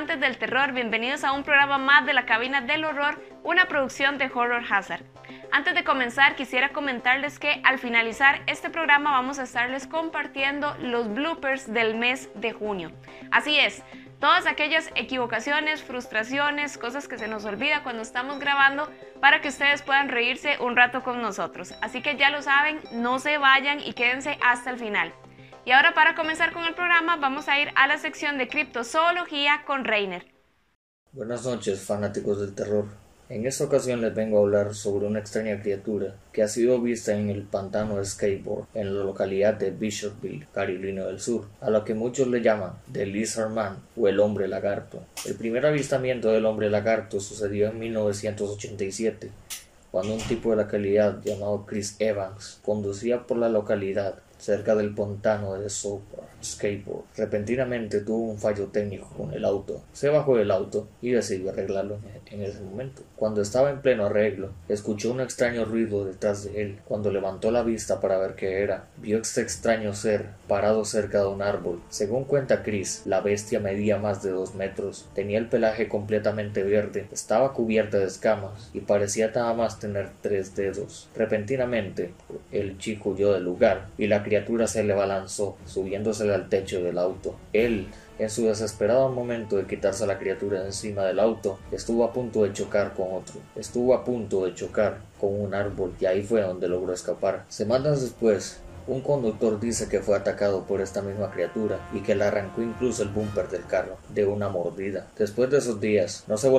amantes del terror? Bienvenidos a un programa más de la cabina del horror, una producción de Horror Hazard. Antes de comenzar, quisiera comentarles que al finalizar este programa vamos a estarles compartiendo los bloopers del mes de junio. Así es, todas aquellas equivocaciones, frustraciones, cosas que se nos olvida cuando estamos grabando para que ustedes puedan reírse un rato con nosotros. Así que ya lo saben, no se vayan y quédense hasta el final. Y ahora para comenzar con el programa vamos a ir a la sección de criptozoología con Reiner. Buenas noches fanáticos del terror. En esta ocasión les vengo a hablar sobre una extraña criatura que ha sido vista en el pantano de Skateboard en la localidad de Bishopville, Carolina del Sur, a lo que muchos le llaman The Lizard Man o el hombre lagarto. El primer avistamiento del hombre lagarto sucedió en 1987, cuando un tipo de la localidad llamado Chris Evans conducía por la localidad cerca del pantano de Sopa Skateboard. Repentinamente tuvo un fallo técnico con el auto. Se bajó del auto y decidió arreglarlo en ese momento. Cuando estaba en pleno arreglo, escuchó un extraño ruido detrás de él. Cuando levantó la vista para ver qué era, vio este extraño ser parado cerca de un árbol. Según cuenta Chris, la bestia medía más de dos metros, tenía el pelaje completamente verde, estaba cubierta de escamas y parecía nada más tener tres dedos. Repentinamente, el chico huyó del lugar y la criatura se le balanzó, subiéndose al techo del auto. Él, en su desesperado momento de quitarse a la criatura de encima del auto, estuvo a punto de chocar con otro. Estuvo a punto de chocar con un árbol y ahí fue donde logró escapar. Semanas después, un conductor dice que fue atacado por esta misma criatura y que le arrancó incluso el bumper del carro de una mordida. Después de esos días, no se,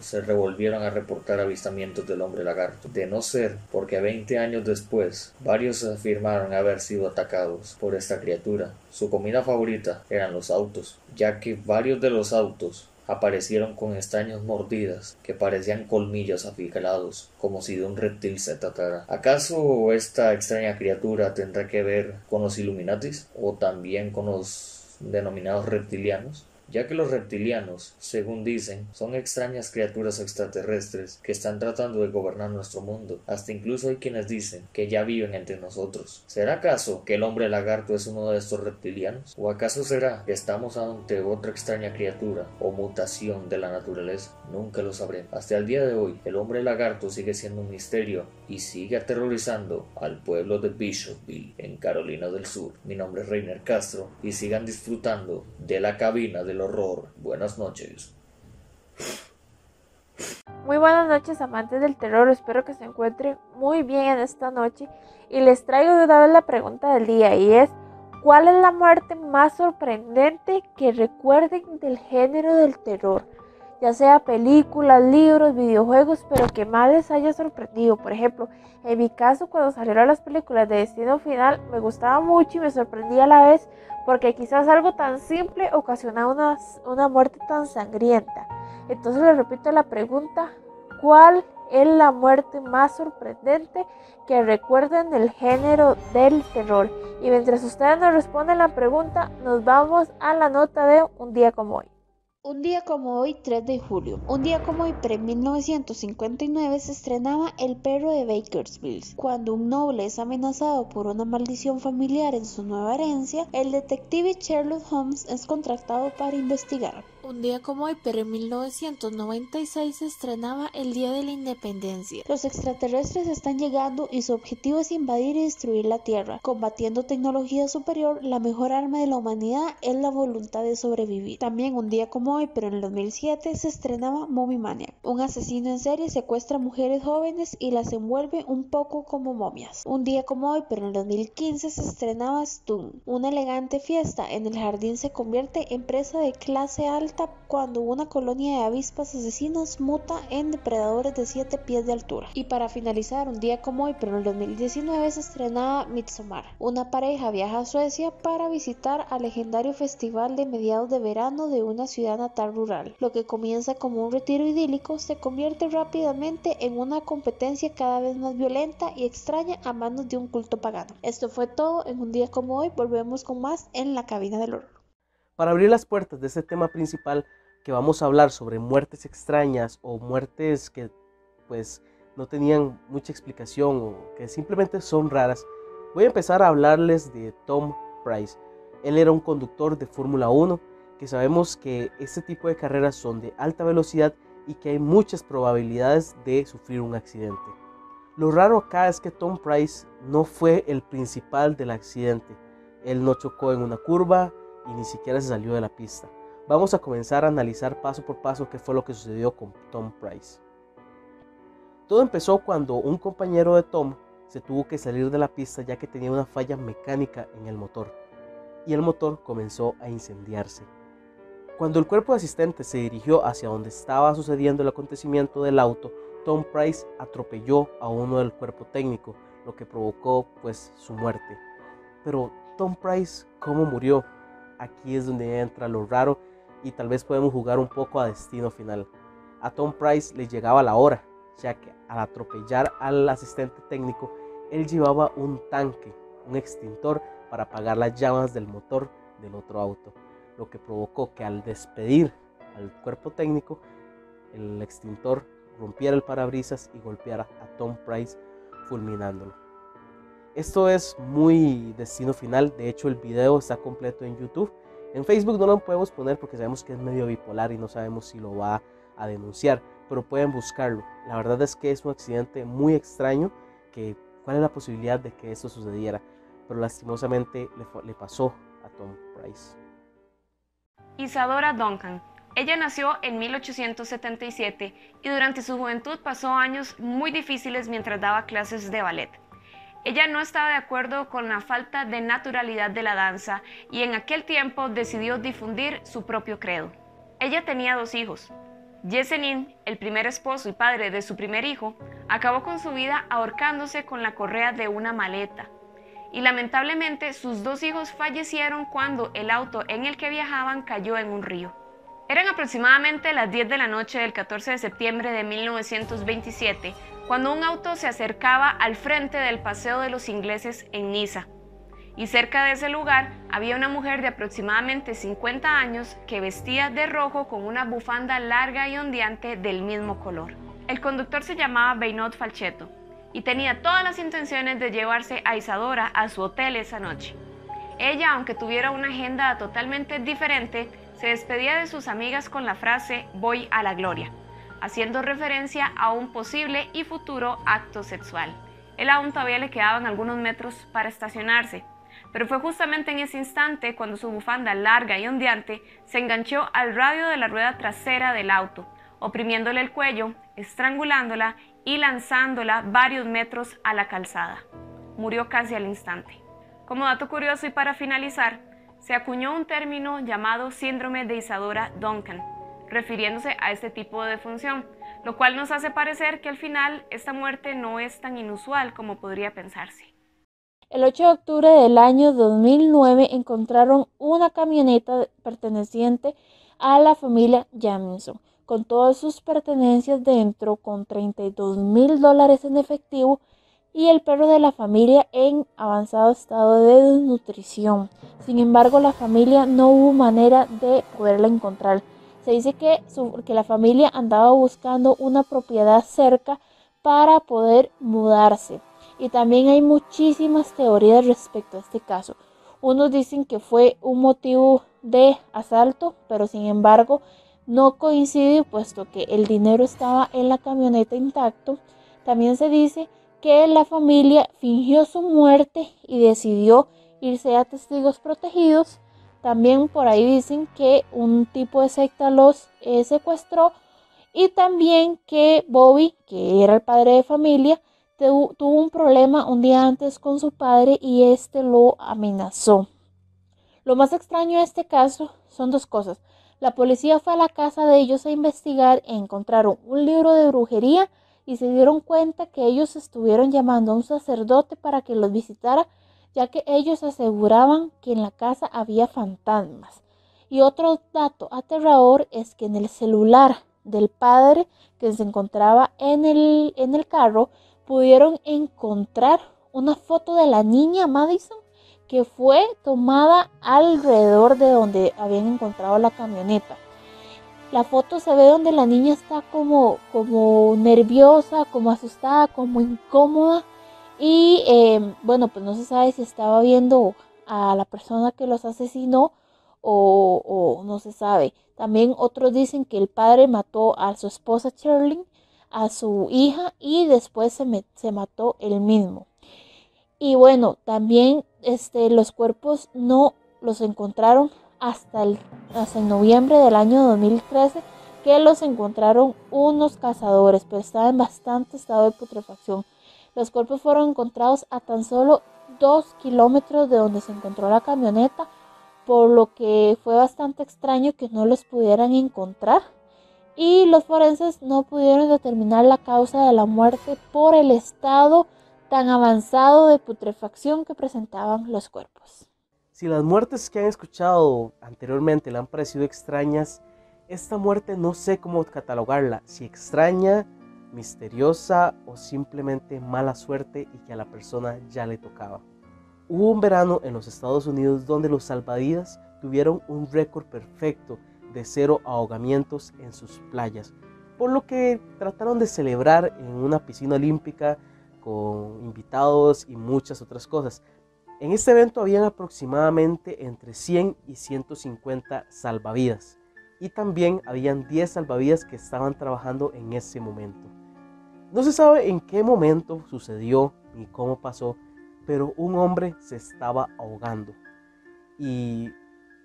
se revolvieron a reportar avistamientos del hombre lagarto, de no ser porque 20 años después varios afirmaron haber sido atacados por esta criatura. Su comida favorita eran los autos, ya que varios de los autos aparecieron con extrañas mordidas que parecían colmillos afilados, como si de un reptil se tratara. ¿Acaso esta extraña criatura tendrá que ver con los Illuminatis o también con los denominados reptilianos? Ya que los reptilianos, según dicen, son extrañas criaturas extraterrestres que están tratando de gobernar nuestro mundo. Hasta incluso hay quienes dicen que ya viven entre nosotros. ¿Será acaso que el hombre lagarto es uno de estos reptilianos? ¿O acaso será que estamos ante otra extraña criatura o mutación de la naturaleza? Nunca lo sabremos. Hasta el día de hoy, el hombre lagarto sigue siendo un misterio y sigue aterrorizando al pueblo de Bishopville, en Carolina del Sur. Mi nombre es Reiner Castro y sigan disfrutando de la cabina del horror. Buenas noches. Muy buenas noches amantes del terror, espero que se encuentren muy bien en esta noche y les traigo de una vez la pregunta del día y es ¿cuál es la muerte más sorprendente que recuerden del género del terror? Ya sea películas, libros, videojuegos, pero que más les haya sorprendido. Por ejemplo, en mi caso, cuando salieron las películas de Destino Final, me gustaba mucho y me sorprendía a la vez porque quizás algo tan simple ocasionaba una, una muerte tan sangrienta. Entonces les repito la pregunta, ¿cuál es la muerte más sorprendente que recuerden del género del terror? Y mientras ustedes nos responden la pregunta, nos vamos a la nota de un día como hoy. Un día como hoy, 3 de julio. Un día como hoy, pre-1959, se estrenaba El perro de Bakersfield. Cuando un noble es amenazado por una maldición familiar en su nueva herencia, el detective Sherlock Holmes es contratado para investigar. Un día como hoy, pero en 1996 se estrenaba el Día de la Independencia. Los extraterrestres están llegando y su objetivo es invadir y destruir la Tierra. Combatiendo tecnología superior, la mejor arma de la humanidad es la voluntad de sobrevivir. También un día como hoy, pero en el 2007 se estrenaba Mommy Maniac. Un asesino en serie secuestra mujeres jóvenes y las envuelve un poco como momias. Un día como hoy, pero en el 2015 se estrenaba Stun. Una elegante fiesta en el jardín se convierte en presa de clase alta cuando una colonia de avispas asesinas muta en depredadores de 7 pies de altura. Y para finalizar, un día como hoy, pero en el 2019 se estrenaba Midsommar. Una pareja viaja a Suecia para visitar al legendario festival de mediados de verano de una ciudad natal rural. Lo que comienza como un retiro idílico se convierte rápidamente en una competencia cada vez más violenta y extraña a manos de un culto pagano. Esto fue todo en un día como hoy. Volvemos con más en la cabina del horror. Para abrir las puertas de este tema principal que vamos a hablar sobre muertes extrañas o muertes que pues no tenían mucha explicación o que simplemente son raras, voy a empezar a hablarles de Tom Price. Él era un conductor de Fórmula 1 que sabemos que este tipo de carreras son de alta velocidad y que hay muchas probabilidades de sufrir un accidente. Lo raro acá es que Tom Price no fue el principal del accidente. Él no chocó en una curva y ni siquiera se salió de la pista. Vamos a comenzar a analizar paso por paso qué fue lo que sucedió con Tom Price. Todo empezó cuando un compañero de Tom se tuvo que salir de la pista ya que tenía una falla mecánica en el motor y el motor comenzó a incendiarse. Cuando el cuerpo de asistente se dirigió hacia donde estaba sucediendo el acontecimiento del auto, Tom Price atropelló a uno del cuerpo técnico, lo que provocó pues su muerte. Pero Tom Price, ¿cómo murió? Aquí es donde entra lo raro y tal vez podemos jugar un poco a destino final. A Tom Price le llegaba la hora, ya que al atropellar al asistente técnico, él llevaba un tanque, un extintor para apagar las llamas del motor del otro auto, lo que provocó que al despedir al cuerpo técnico, el extintor rompiera el parabrisas y golpeara a Tom Price fulminándolo. Esto es muy destino final, de hecho el video está completo en YouTube. En Facebook no lo podemos poner porque sabemos que es medio bipolar y no sabemos si lo va a denunciar, pero pueden buscarlo. La verdad es que es un accidente muy extraño, que cuál es la posibilidad de que esto sucediera, pero lastimosamente le, le pasó a Tom Price. Isadora Duncan. Ella nació en 1877 y durante su juventud pasó años muy difíciles mientras daba clases de ballet. Ella no estaba de acuerdo con la falta de naturalidad de la danza y en aquel tiempo decidió difundir su propio credo. Ella tenía dos hijos. Yesenin, el primer esposo y padre de su primer hijo, acabó con su vida ahorcándose con la correa de una maleta. Y lamentablemente sus dos hijos fallecieron cuando el auto en el que viajaban cayó en un río. Eran aproximadamente las 10 de la noche del 14 de septiembre de 1927 cuando un auto se acercaba al frente del Paseo de los Ingleses en Niza. Y cerca de ese lugar había una mujer de aproximadamente 50 años que vestía de rojo con una bufanda larga y ondeante del mismo color. El conductor se llamaba Beinot Falchetto y tenía todas las intenciones de llevarse a Isadora a su hotel esa noche. Ella, aunque tuviera una agenda totalmente diferente, se despedía de sus amigas con la frase voy a la gloria haciendo referencia a un posible y futuro acto sexual. Él aún todavía le quedaban algunos metros para estacionarse, pero fue justamente en ese instante cuando su bufanda larga y ondeante se enganchó al radio de la rueda trasera del auto, oprimiéndole el cuello, estrangulándola y lanzándola varios metros a la calzada. Murió casi al instante. Como dato curioso y para finalizar, se acuñó un término llamado síndrome de Isadora Duncan, refiriéndose a este tipo de defunción, lo cual nos hace parecer que al final esta muerte no es tan inusual como podría pensarse. El 8 de octubre del año 2009 encontraron una camioneta perteneciente a la familia Jamison, con todas sus pertenencias dentro, con 32 mil dólares en efectivo y el perro de la familia en avanzado estado de desnutrición. Sin embargo, la familia no hubo manera de poderla encontrar. Se dice que, que la familia andaba buscando una propiedad cerca para poder mudarse. Y también hay muchísimas teorías respecto a este caso. Unos dicen que fue un motivo de asalto, pero sin embargo no coincide puesto que el dinero estaba en la camioneta intacto. También se dice que la familia fingió su muerte y decidió irse a testigos protegidos también por ahí dicen que un tipo de secta los eh, secuestró y también que Bobby, que era el padre de familia, tuvo un problema un día antes con su padre y este lo amenazó. Lo más extraño de este caso son dos cosas. La policía fue a la casa de ellos a investigar e encontraron un libro de brujería y se dieron cuenta que ellos estuvieron llamando a un sacerdote para que los visitara ya que ellos aseguraban que en la casa había fantasmas. Y otro dato aterrador es que en el celular del padre que se encontraba en el, en el carro pudieron encontrar una foto de la niña Madison que fue tomada alrededor de donde habían encontrado la camioneta. La foto se ve donde la niña está como, como nerviosa, como asustada, como incómoda y em, bueno, pues no se sabe si estaba viendo a la persona que los asesinó o, no se sabe. También otros dicen que el padre mató a su esposa Shirley, a su hija y después se, se mató él mismo. Y bueno, también este, los cuerpos no los encontraron hasta el, hasta el noviembre del año 2013 que los encontraron unos cazadores, pero estaba en bastante estado de putrefacción. Los cuerpos fueron encontrados a tan solo dos kilómetros de donde se encontró la camioneta, por lo que fue bastante extraño que no los pudieran encontrar. Y los forenses no pudieron determinar la causa de la muerte por el estado tan avanzado de putrefacción que presentaban los cuerpos. Si las muertes que han escuchado anteriormente le han parecido extrañas, esta muerte no sé cómo catalogarla, si extraña, misteriosa o simplemente mala suerte y que a la persona ya le tocaba. Hubo un verano en los Estados Unidos donde los salvavidas tuvieron un récord perfecto de cero ahogamientos en sus playas, por lo que trataron de celebrar en una piscina olímpica con invitados y muchas otras cosas. En este evento habían aproximadamente entre 100 y 150 salvavidas y también habían 10 salvavidas que estaban trabajando en ese momento. No se sabe en qué momento sucedió ni cómo pasó, pero un hombre se estaba ahogando. ¿Y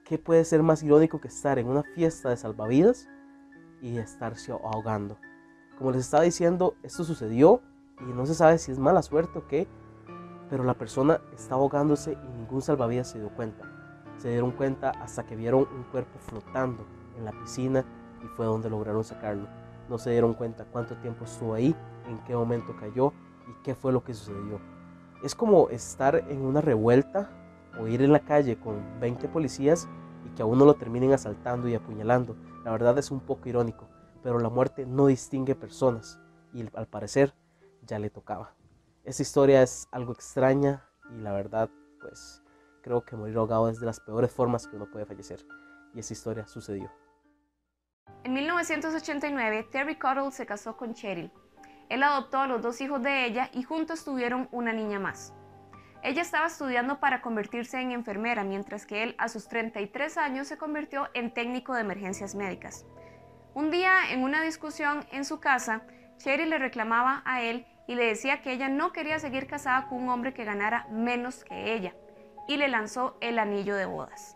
qué puede ser más irónico que estar en una fiesta de salvavidas y estarse ahogando? Como les estaba diciendo, esto sucedió y no se sabe si es mala suerte o qué, pero la persona está ahogándose y ningún salvavidas se dio cuenta. Se dieron cuenta hasta que vieron un cuerpo flotando en la piscina y fue donde lograron sacarlo. No se dieron cuenta cuánto tiempo estuvo ahí, en qué momento cayó y qué fue lo que sucedió. Es como estar en una revuelta o ir en la calle con 20 policías y que a uno lo terminen asaltando y apuñalando. La verdad es un poco irónico, pero la muerte no distingue personas y al parecer ya le tocaba. Esta historia es algo extraña y la verdad, pues creo que morir ahogado es de las peores formas que uno puede fallecer. Y esa historia sucedió. En 1989, Terry Cottle se casó con Cheryl. Él adoptó a los dos hijos de ella y juntos tuvieron una niña más. Ella estaba estudiando para convertirse en enfermera, mientras que él a sus 33 años se convirtió en técnico de emergencias médicas. Un día, en una discusión en su casa, Cheryl le reclamaba a él y le decía que ella no quería seguir casada con un hombre que ganara menos que ella, y le lanzó el anillo de bodas.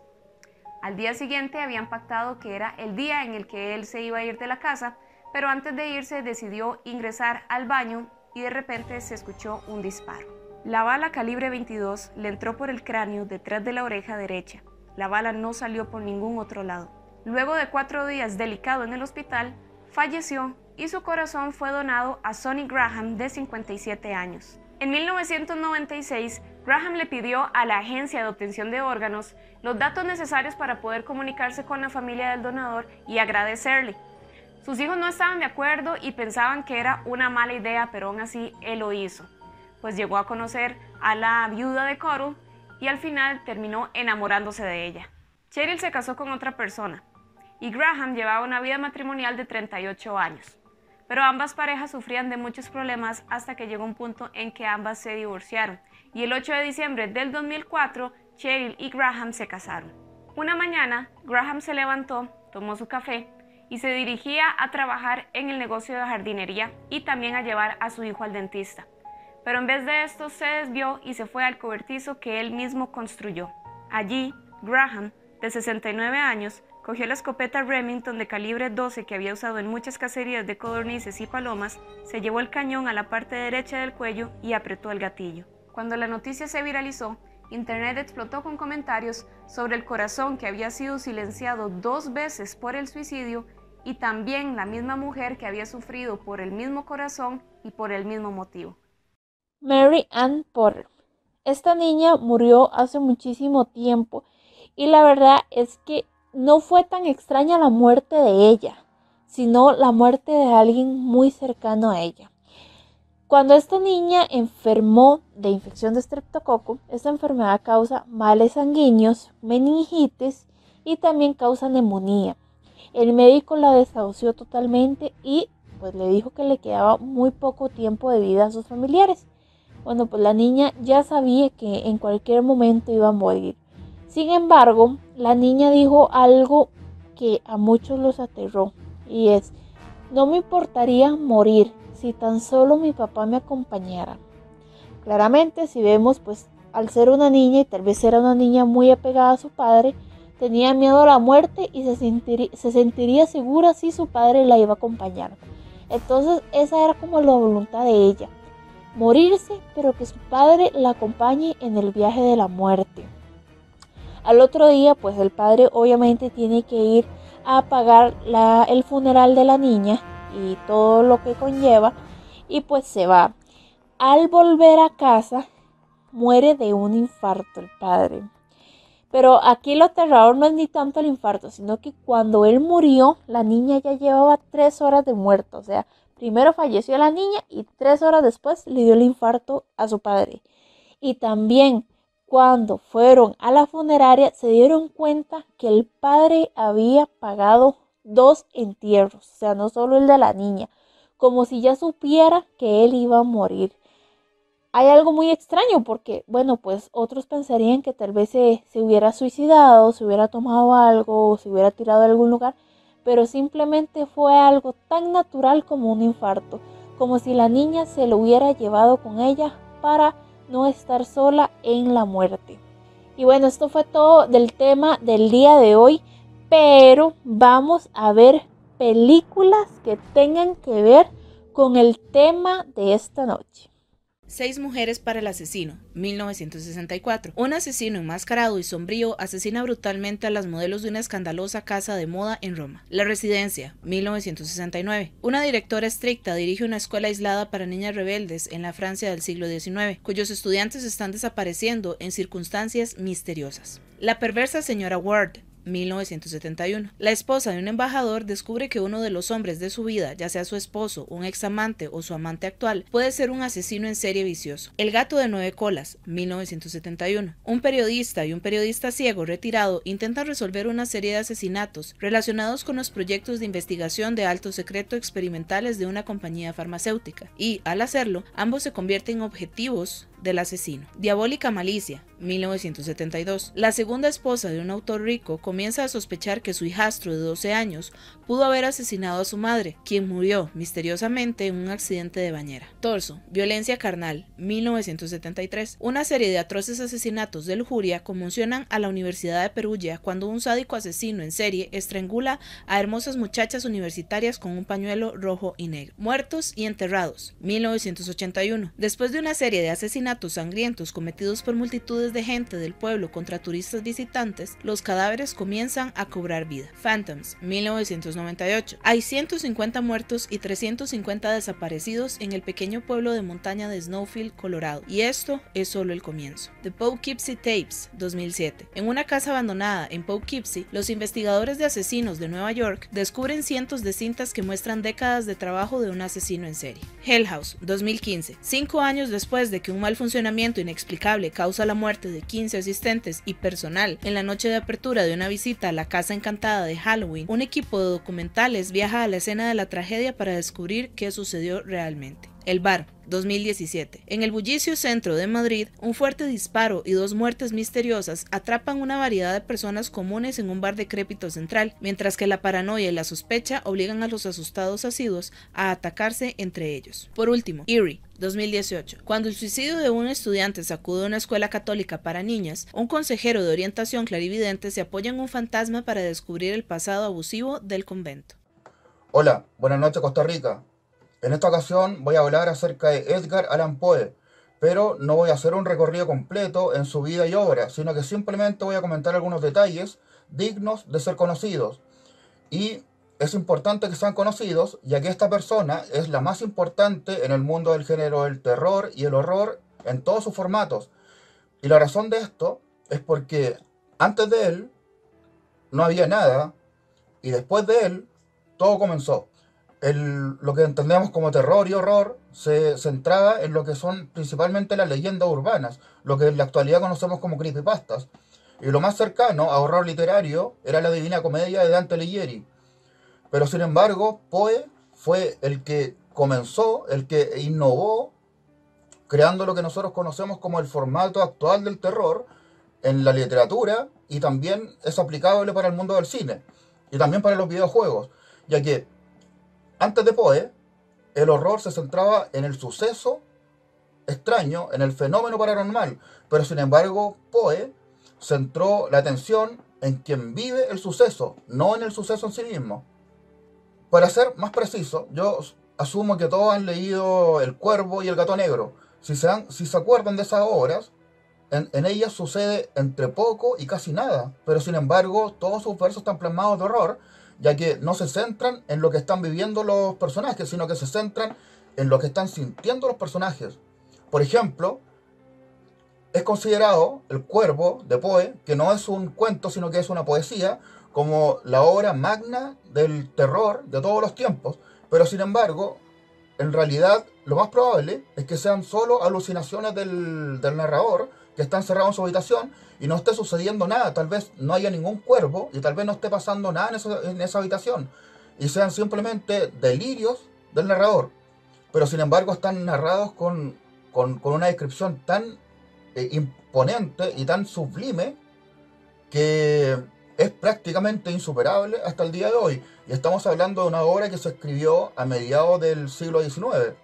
Al día siguiente habían pactado que era el día en el que él se iba a ir de la casa, pero antes de irse decidió ingresar al baño y de repente se escuchó un disparo. La bala calibre 22 le entró por el cráneo detrás de la oreja derecha. La bala no salió por ningún otro lado. Luego de cuatro días delicado en el hospital, falleció y su corazón fue donado a Sonny Graham de 57 años. En 1996, Graham le pidió a la agencia de obtención de órganos los datos necesarios para poder comunicarse con la familia del donador y agradecerle. Sus hijos no estaban de acuerdo y pensaban que era una mala idea, pero aún así él lo hizo, pues llegó a conocer a la viuda de Coral y al final terminó enamorándose de ella. Cheryl se casó con otra persona y Graham llevaba una vida matrimonial de 38 años pero ambas parejas sufrían de muchos problemas hasta que llegó un punto en que ambas se divorciaron y el 8 de diciembre del 2004 Cheryl y Graham se casaron. Una mañana Graham se levantó, tomó su café y se dirigía a trabajar en el negocio de jardinería y también a llevar a su hijo al dentista. Pero en vez de esto se desvió y se fue al cobertizo que él mismo construyó. Allí, Graham, de 69 años, Cogió la escopeta Remington de calibre 12 que había usado en muchas cacerías de codornices y palomas, se llevó el cañón a la parte derecha del cuello y apretó el gatillo. Cuando la noticia se viralizó, Internet explotó con comentarios sobre el corazón que había sido silenciado dos veces por el suicidio y también la misma mujer que había sufrido por el mismo corazón y por el mismo motivo. Mary Ann Porter. Esta niña murió hace muchísimo tiempo y la verdad es que no fue tan extraña la muerte de ella, sino la muerte de alguien muy cercano a ella. Cuando esta niña enfermó de infección de estreptococo, esta enfermedad causa males sanguíneos, meningitis y también causa neumonía. El médico la desahució totalmente y pues le dijo que le quedaba muy poco tiempo de vida a sus familiares. Bueno, pues la niña ya sabía que en cualquier momento iba a morir. Sin embargo, la niña dijo algo que a muchos los aterró y es, no me importaría morir si tan solo mi papá me acompañara. Claramente, si vemos, pues al ser una niña y tal vez era una niña muy apegada a su padre, tenía miedo a la muerte y se sentiría, se sentiría segura si su padre la iba a acompañar. Entonces esa era como la voluntad de ella, morirse, pero que su padre la acompañe en el viaje de la muerte. Al otro día, pues el padre obviamente tiene que ir a pagar el funeral de la niña y todo lo que conlleva y pues se va. Al volver a casa, muere de un infarto el padre. Pero aquí lo aterrador no es ni tanto el infarto, sino que cuando él murió, la niña ya llevaba tres horas de muerto. O sea, primero falleció la niña y tres horas después le dio el infarto a su padre. Y también cuando fueron a la funeraria se dieron cuenta que el padre había pagado dos entierros, o sea, no solo el de la niña, como si ya supiera que él iba a morir hay algo muy extraño porque, bueno, pues otros pensarían que tal vez se, hubiera suicidado, se hubiera tomado algo, o se hubiera tirado a algún lugar, pero simplemente fue algo tan natural como un infarto, como si la niña se lo hubiera llevado con ella para no estar sola en la muerte. Y bueno, esto fue todo del tema del día de hoy, pero vamos a ver películas que tengan que ver con el tema de esta noche. Seis mujeres para el asesino, 1964. Un asesino enmascarado y sombrío asesina brutalmente a las modelos de una escandalosa casa de moda en Roma. La Residencia, 1969. Una directora estricta dirige una escuela aislada para niñas rebeldes en la Francia del siglo XIX, cuyos estudiantes están desapareciendo en circunstancias misteriosas. La perversa señora Ward, 1971. La esposa de un embajador descubre que uno de los hombres de su vida, ya sea su esposo, un examante o su amante actual, puede ser un asesino en serie vicioso. El gato de nueve colas, 1971. Un periodista y un periodista ciego retirado intentan resolver una serie de asesinatos relacionados con los proyectos de investigación de alto secreto experimentales de una compañía farmacéutica, y, al hacerlo, ambos se convierten en objetivos del asesino. Diabólica Malicia, 1972. La segunda esposa de un autor rico comienza a sospechar que su hijastro de 12 años pudo haber asesinado a su madre, quien murió misteriosamente en un accidente de bañera. Torso, Violencia Carnal, 1973. Una serie de atroces asesinatos de lujuria conmocionan a la Universidad de Perugia cuando un sádico asesino en serie estrangula a hermosas muchachas universitarias con un pañuelo rojo y negro. Muertos y enterrados, 1981. Después de una serie de asesinatos sangrientos cometidos por multitudes de gente del pueblo contra turistas visitantes, los cadáveres comienzan a cobrar vida. Phantoms, 1998. Hay 150 muertos y 350 desaparecidos en el pequeño pueblo de montaña de Snowfield, Colorado, y esto es solo el comienzo. The Poughkeepsie Tapes, 2007. En una casa abandonada en Poughkeepsie, los investigadores de asesinos de Nueva York descubren cientos de cintas que muestran décadas de trabajo de un asesino en serie. Hell House, 2015. Cinco años después de que un mal funcionamiento inexplicable causa la muerte de 15 asistentes y personal en la noche de apertura de una visita a la Casa Encantada de Halloween, un equipo de documentales viaja a la escena de la tragedia para descubrir qué sucedió realmente. El bar, 2017. En el bullicio centro de Madrid, un fuerte disparo y dos muertes misteriosas atrapan una variedad de personas comunes en un bar decrépito central, mientras que la paranoia y la sospecha obligan a los asustados asiduos a atacarse entre ellos. Por último, Erie, 2018. Cuando el suicidio de un estudiante sacude una escuela católica para niñas, un consejero de orientación clarividente se apoya en un fantasma para descubrir el pasado abusivo del convento. Hola, buenas noches Costa Rica. En esta ocasión voy a hablar acerca de Edgar Allan Poe, pero no voy a hacer un recorrido completo en su vida y obra, sino que simplemente voy a comentar algunos detalles dignos de ser conocidos. Y es importante que sean conocidos, ya que esta persona es la más importante en el mundo del género del terror y el horror en todos sus formatos. Y la razón de esto es porque antes de él no había nada y después de él todo comenzó lo que entendemos como terror y horror se centraba en lo que son principalmente las leyendas urbanas, lo que en la actualidad conocemos como creepypastas. Y lo más cercano a horror literario era la Divina Comedia de Dante Alighieri. Pero sin embargo, Poe fue el que comenzó, el que innovó, creando lo que nosotros conocemos como el formato actual del terror, en la literatura y también es aplicable para el mundo del cine y también para los videojuegos, ya que antes de Poe, el horror se centraba en el suceso extraño, en el fenómeno paranormal, pero sin embargo Poe centró la atención en quien vive el suceso, no en el suceso en sí mismo. Para ser más preciso, yo asumo que todos han leído El Cuervo y El Gato Negro. Si se, si se acuerdan de esas obras, en, en, ellas sucede entre poco y casi nada, pero sin embargo todos sus versos están plasmados de horror, ya que no se centran en lo que están viviendo los personajes, sino que se centran en lo que están sintiendo los personajes. Por ejemplo, es considerado El Cuervo de Poe, que no es un cuento, sino que es una poesía, como la obra magna del terror de todos los tiempos, pero sin embargo, en realidad lo más probable es que sean solo alucinaciones del, narrador que está encerrado en su habitación y no esté sucediendo nada, tal vez no haya ningún cuervo y tal vez no esté pasando nada en esa, habitación y sean simplemente delirios del narrador, pero sin embargo están narrados con, una descripción tan eh, imponente y tan sublime que es prácticamente insuperable hasta el día de hoy. Y estamos hablando de una obra que se escribió a mediados del siglo XIX.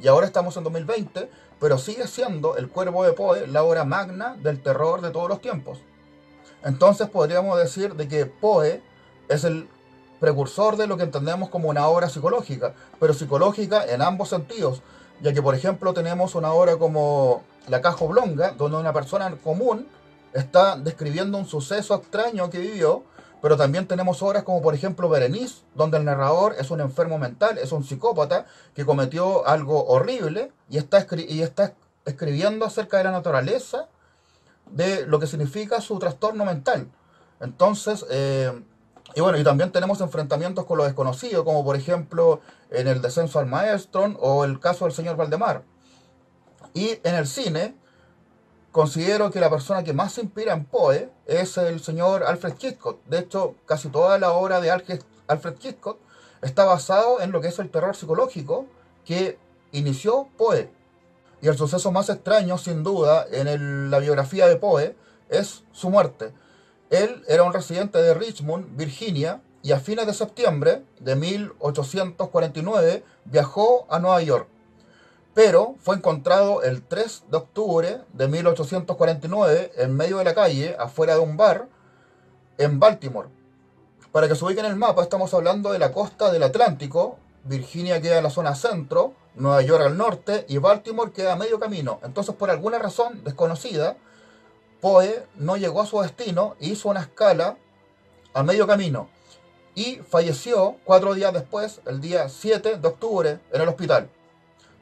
Y ahora estamos en 2020, pero sigue siendo El Cuervo de Poe la obra magna del terror de todos los tiempos. Entonces podríamos decir de que Poe es el precursor de lo que entendemos como una obra psicológica, pero psicológica en ambos sentidos, ya que por ejemplo tenemos una obra como La Caja Oblonga, donde una persona común está describiendo un suceso extraño que vivió, pero también tenemos obras como por ejemplo Berenice, donde el narrador es un enfermo mental, es un psicópata que cometió algo horrible y está, y está escribiendo acerca de la naturaleza de lo que significa su trastorno mental. Entonces, eh, y bueno, y también tenemos enfrentamientos con lo desconocido, como por ejemplo en el descenso al maestro o el caso del señor Valdemar. Y en el cine, considero que la persona que más se inspira en Poe es el señor Alfred Hitchcock. De hecho, casi toda la obra de Alfred Hitchcock está basado en lo que es el terror psicológico que inició Poe. Y el suceso más extraño, sin duda, en la biografía de Poe es su muerte. Él era un residente de Richmond, Virginia, y a fines de septiembre de 1849 viajó a Nueva York. Pero fue encontrado el 3 de octubre de 1849 en medio de la calle, afuera de un bar, en Baltimore. Para que se ubiquen en el mapa, estamos hablando de la costa del Atlántico. Virginia queda en la zona centro, Nueva York al norte y Baltimore queda a medio camino. Entonces, por alguna razón desconocida, Poe no llegó a su destino e hizo una escala a medio camino y falleció cuatro días después, el día 7 de octubre, en el hospital.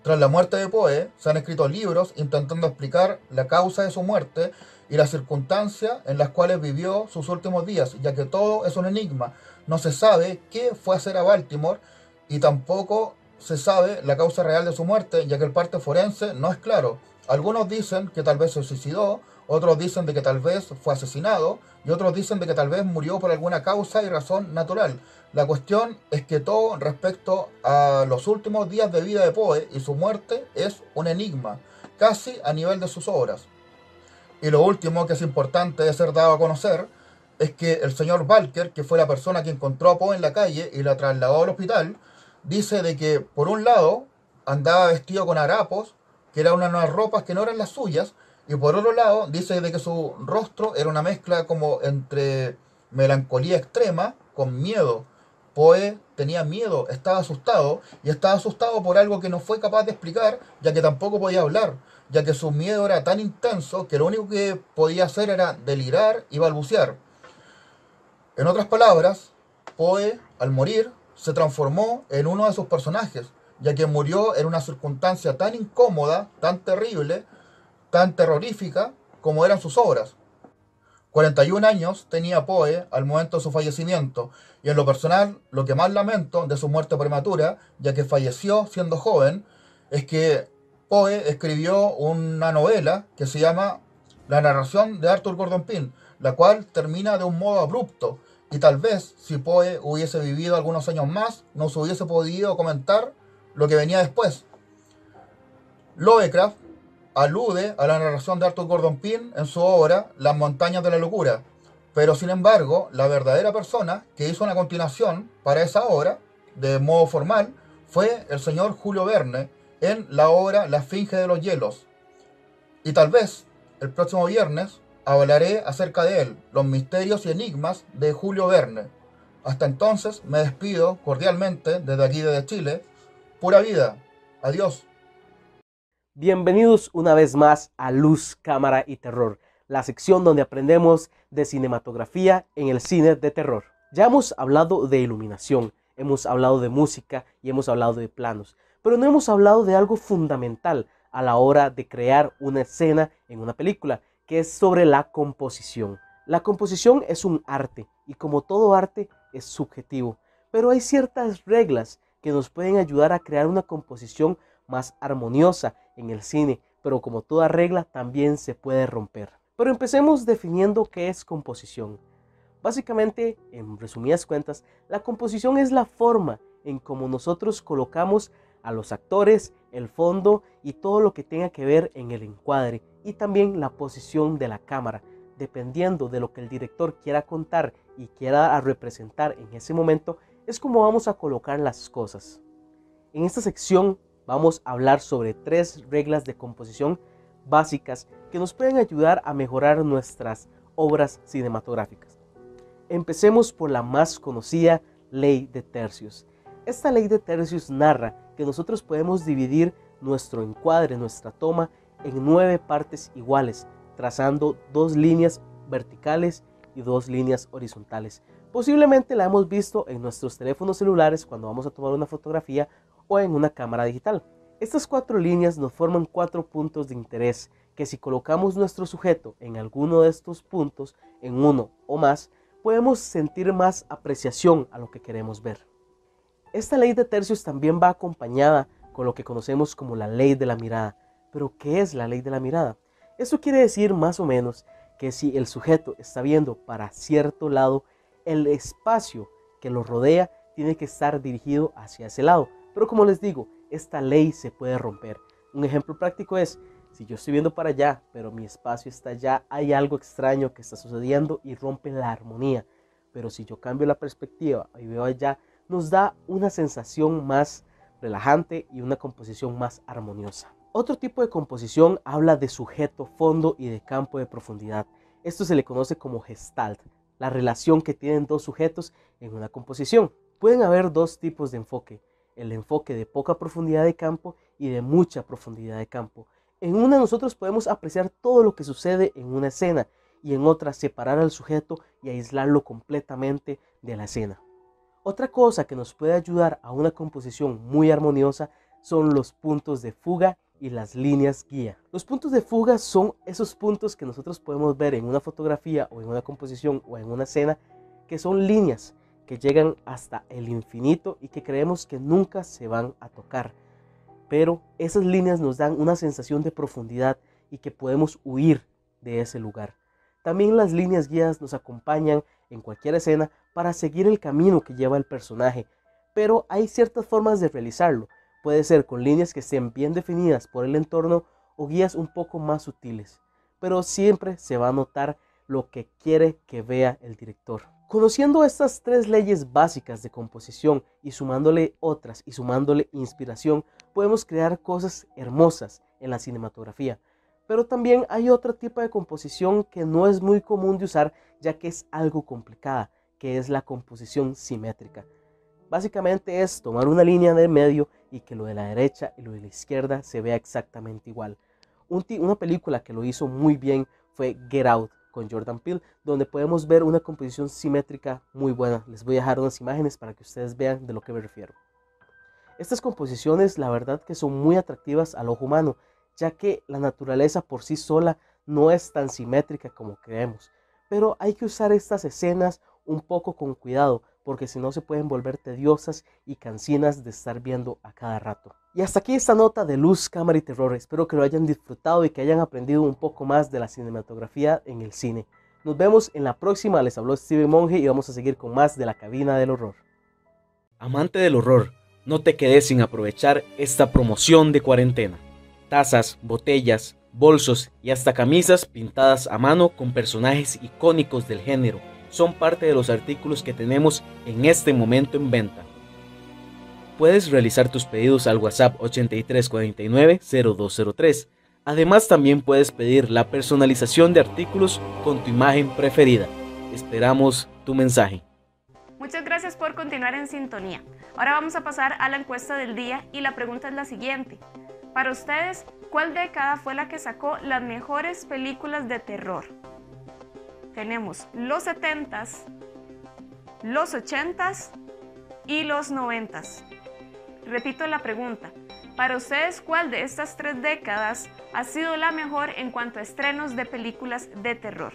Tras la muerte de Poe, se han escrito libros intentando explicar la causa de su muerte y las circunstancias en las cuales vivió sus últimos días, ya que todo es un enigma. No se sabe qué fue a hacer a Baltimore y tampoco se sabe la causa real de su muerte, ya que el parte forense no es claro. Algunos dicen que tal vez se suicidó, otros dicen de que tal vez fue asesinado y otros dicen de que tal vez murió por alguna causa y razón natural. La cuestión es que todo respecto a los últimos días de vida de Poe y su muerte es un enigma, casi a nivel de sus obras. Y lo último que es importante de ser dado a conocer es que el señor Balker, que fue la persona que encontró a Poe en la calle y la trasladó al hospital, dice de que por un lado andaba vestido con harapos, que eran unas ropas que no eran las suyas, y por otro lado, dice de que su rostro era una mezcla como entre melancolía extrema con miedo. Poe tenía miedo, estaba asustado, y estaba asustado por algo que no fue capaz de explicar, ya que tampoco podía hablar, ya que su miedo era tan intenso que lo único que podía hacer era delirar y balbucear. En otras palabras, Poe, al morir, se transformó en uno de sus personajes, ya que murió en una circunstancia tan incómoda, tan terrible, tan terrorífica como eran sus obras. 41 años tenía Poe al momento de su fallecimiento, y en lo personal, lo que más lamento de su muerte prematura, ya que falleció siendo joven, es que Poe escribió una novela que se llama La narración de Arthur Gordon Pym, la cual termina de un modo abrupto, y tal vez si Poe hubiese vivido algunos años más, no se hubiese podido comentar lo que venía después. Lovecraft alude a la narración de Arthur Gordon Pym en su obra Las montañas de la locura, pero sin embargo, la verdadera persona que hizo una continuación para esa obra, de modo formal, fue el señor Julio Verne en la obra La Esfinge de los Hielos. Y tal vez el próximo viernes hablaré acerca de él, los misterios y enigmas de Julio Verne. Hasta entonces me despido cordialmente desde aquí desde Chile. Pura vida. Adiós. Bienvenidos una vez más a Luz, Cámara y Terror la sección donde aprendemos de cinematografía en el cine de terror. Ya hemos hablado de iluminación, hemos hablado de música y hemos hablado de planos, pero no hemos hablado de algo fundamental a la hora de crear una escena en una película, que es sobre la composición. La composición es un arte y como todo arte es subjetivo, pero hay ciertas reglas que nos pueden ayudar a crear una composición más armoniosa en el cine, pero como toda regla también se puede romper. Pero empecemos definiendo qué es composición. Básicamente, en resumidas cuentas, la composición es la forma en cómo nosotros colocamos a los actores, el fondo y todo lo que tenga que ver en el encuadre y también la posición de la cámara, dependiendo de lo que el director quiera contar y quiera representar en ese momento, es como vamos a colocar las cosas. En esta sección vamos a hablar sobre tres reglas de composición básicas que nos pueden ayudar a mejorar nuestras obras cinematográficas. Empecemos por la más conocida ley de tercios. Esta ley de tercios narra que nosotros podemos dividir nuestro encuadre, nuestra toma, en nueve partes iguales, trazando dos líneas verticales y dos líneas horizontales. Posiblemente la hemos visto en nuestros teléfonos celulares cuando vamos a tomar una fotografía o en una cámara digital. Estas cuatro líneas nos forman cuatro puntos de interés que si colocamos nuestro sujeto en alguno de estos puntos, en uno o más, podemos sentir más apreciación a lo que queremos ver. Esta ley de tercios también va acompañada con lo que conocemos como la ley de la mirada. Pero ¿qué es la ley de la mirada? Eso quiere decir más o menos que si el sujeto está viendo para cierto lado, el espacio que lo rodea tiene que estar dirigido hacia ese lado. Pero como les digo, esta ley se puede romper. Un ejemplo práctico es, si yo estoy viendo para allá, pero mi espacio está allá, hay algo extraño que está sucediendo y rompe la armonía. Pero si yo cambio la perspectiva y veo allá, nos da una sensación más relajante y una composición más armoniosa. Otro tipo de composición habla de sujeto, fondo y de campo de profundidad. Esto se le conoce como gestalt, la relación que tienen dos sujetos en una composición. Pueden haber dos tipos de enfoque el enfoque de poca profundidad de campo y de mucha profundidad de campo. En una nosotros podemos apreciar todo lo que sucede en una escena y en otra separar al sujeto y aislarlo completamente de la escena. Otra cosa que nos puede ayudar a una composición muy armoniosa son los puntos de fuga y las líneas guía. Los puntos de fuga son esos puntos que nosotros podemos ver en una fotografía o en una composición o en una escena que son líneas que llegan hasta el infinito y que creemos que nunca se van a tocar. Pero esas líneas nos dan una sensación de profundidad y que podemos huir de ese lugar. También las líneas guías nos acompañan en cualquier escena para seguir el camino que lleva el personaje, pero hay ciertas formas de realizarlo. Puede ser con líneas que estén bien definidas por el entorno o guías un poco más sutiles, pero siempre se va a notar lo que quiere que vea el director. Conociendo estas tres leyes básicas de composición y sumándole otras y sumándole inspiración, podemos crear cosas hermosas en la cinematografía. Pero también hay otro tipo de composición que no es muy común de usar ya que es algo complicada, que es la composición simétrica. Básicamente es tomar una línea de medio y que lo de la derecha y lo de la izquierda se vea exactamente igual. una película que lo hizo muy bien fue Get Out con Jordan Peele, donde podemos ver una composición simétrica muy buena. Les voy a dejar unas imágenes para que ustedes vean de lo que me refiero. Estas composiciones, la verdad que son muy atractivas al ojo humano, ya que la naturaleza por sí sola no es tan simétrica como creemos. Pero hay que usar estas escenas un poco con cuidado, porque si no se pueden volver tediosas y cansinas de estar viendo a cada rato. Y hasta aquí esta nota de luz, cámara y terror. Espero que lo hayan disfrutado y que hayan aprendido un poco más de la cinematografía en el cine. Nos vemos en la próxima. Les habló Steven Monge y vamos a seguir con más de la cabina del horror. Amante del horror, no te quedes sin aprovechar esta promoción de cuarentena. Tazas, botellas, bolsos y hasta camisas pintadas a mano con personajes icónicos del género son parte de los artículos que tenemos en este momento en venta. Puedes realizar tus pedidos al WhatsApp 8349-0203. Además también puedes pedir la personalización de artículos con tu imagen preferida. Esperamos tu mensaje. Muchas gracias por continuar en sintonía. Ahora vamos a pasar a la encuesta del día y la pregunta es la siguiente. Para ustedes, ¿cuál década fue la que sacó las mejores películas de terror? Tenemos los 70s, los 80s y los 90s. Repito la pregunta. Para ustedes, ¿cuál de estas tres décadas ha sido la mejor en cuanto a estrenos de películas de terror?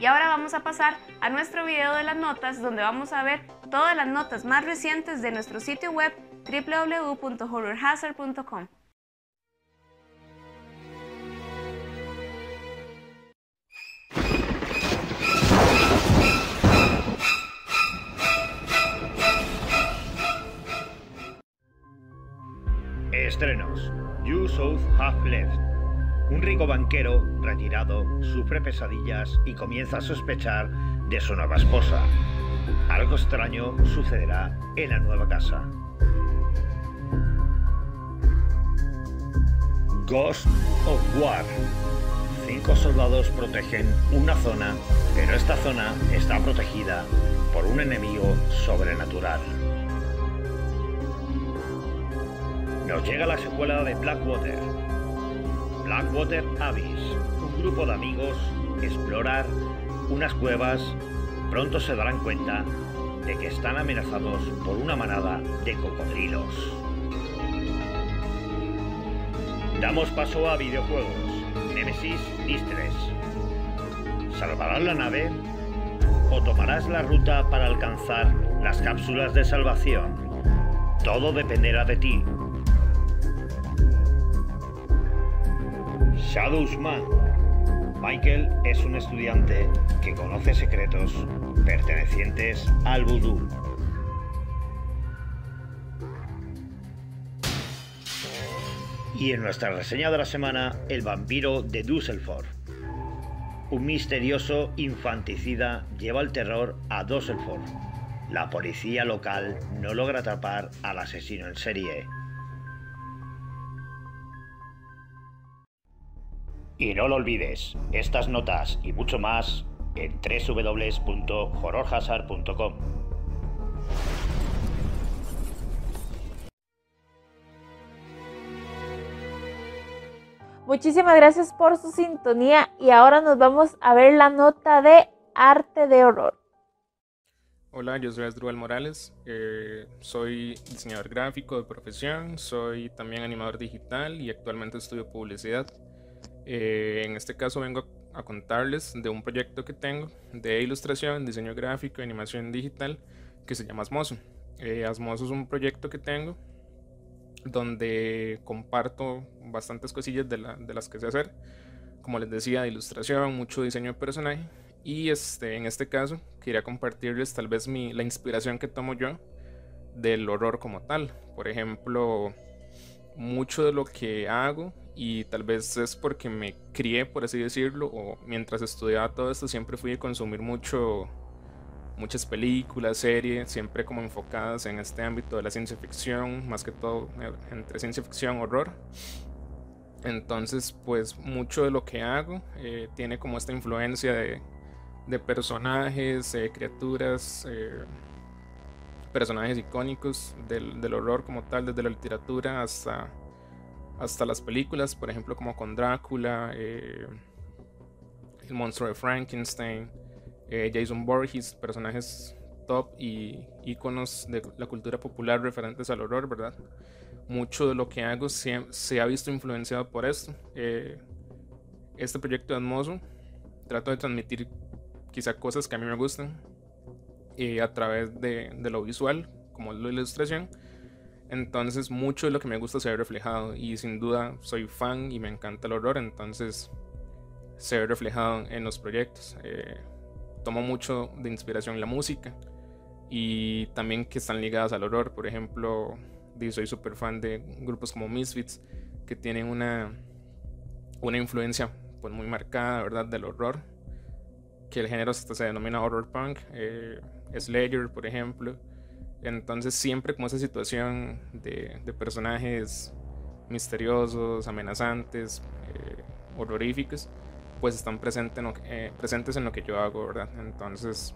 Y ahora vamos a pasar a nuestro video de las notas donde vamos a ver todas las notas más recientes de nuestro sitio web www.horrorhazard.com. Estrenos. You South Have Left. Un rico banquero retirado sufre pesadillas y comienza a sospechar de su nueva esposa. Algo extraño sucederá en la nueva casa. Ghost of War. Cinco soldados protegen una zona, pero esta zona está protegida por un enemigo sobrenatural. Nos llega la secuela de Blackwater. Blackwater Abyss. Un grupo de amigos explorar unas cuevas. Pronto se darán cuenta de que están amenazados por una manada de cocodrilos. Damos paso a videojuegos. Nemesis Distress. ¿Salvarás la nave? ¿O tomarás la ruta para alcanzar las cápsulas de salvación? Todo dependerá de ti. Shadows Man. Michael es un estudiante que conoce secretos pertenecientes al vudú. Y en nuestra reseña de la semana, El vampiro de Düsseldorf. Un misterioso infanticida lleva el terror a Düsseldorf. La policía local no logra atrapar al asesino en serie. Y no lo olvides, estas notas y mucho más en www.horrorhazard.com. Muchísimas gracias por su sintonía y ahora nos vamos a ver la nota de arte de horror. Hola, yo soy Asdrúbal Morales, eh, soy diseñador gráfico de profesión, soy también animador digital y actualmente estudio publicidad. Eh, en este caso vengo a contarles de un proyecto que tengo de ilustración, diseño gráfico animación digital que se llama Asmoso. Eh, Asmoso es un proyecto que tengo donde comparto bastantes cosillas de, las que sé hacer. Como les decía, de ilustración, mucho diseño de personaje. Y este, en este caso quería compartirles tal vez mi, la inspiración que tomo yo del horror como tal. Por ejemplo, mucho de lo que hago y tal vez es porque me crié, por así decirlo, o mientras estudiaba todo esto siempre fui a consumir mucho muchas películas, series, siempre como enfocadas en este ámbito de la ciencia ficción, más que todo eh, entre ciencia ficción, horror. Entonces, pues mucho de lo que hago eh, tiene como esta influencia de, de personajes, eh, criaturas, personajes icónicos del, horror como tal, desde la literatura hasta, hasta las películas, por ejemplo como con Drácula, El monstruo de Frankenstein, eh, Jason Borges, personajes top y íconos de la cultura popular referentes al horror, ¿verdad? Mucho de lo que hago se, ha visto influenciado por esto. Eh, este proyecto de Atmoso trato de transmitir quizá cosas que a mí me gustan eh, a través de, de, lo visual, como la ilustración. Entonces mucho de lo que me gusta se ve reflejado y sin duda soy fan y me encanta el horror, entonces se ve reflejado en los proyectos tomo mucho de inspiración la música y también que están ligadas al horror. Por ejemplo, soy súper fan de grupos como Misfits que tienen una, una influencia pues muy marcada, ¿verdad? Del horror, que el género se denomina horror punk, eh, Slayer, por ejemplo. Entonces siempre como esa situación de, personajes misteriosos, amenazantes, eh, horroríficos, pues están presentes en, eh, presentes en lo que yo hago, ¿verdad? Entonces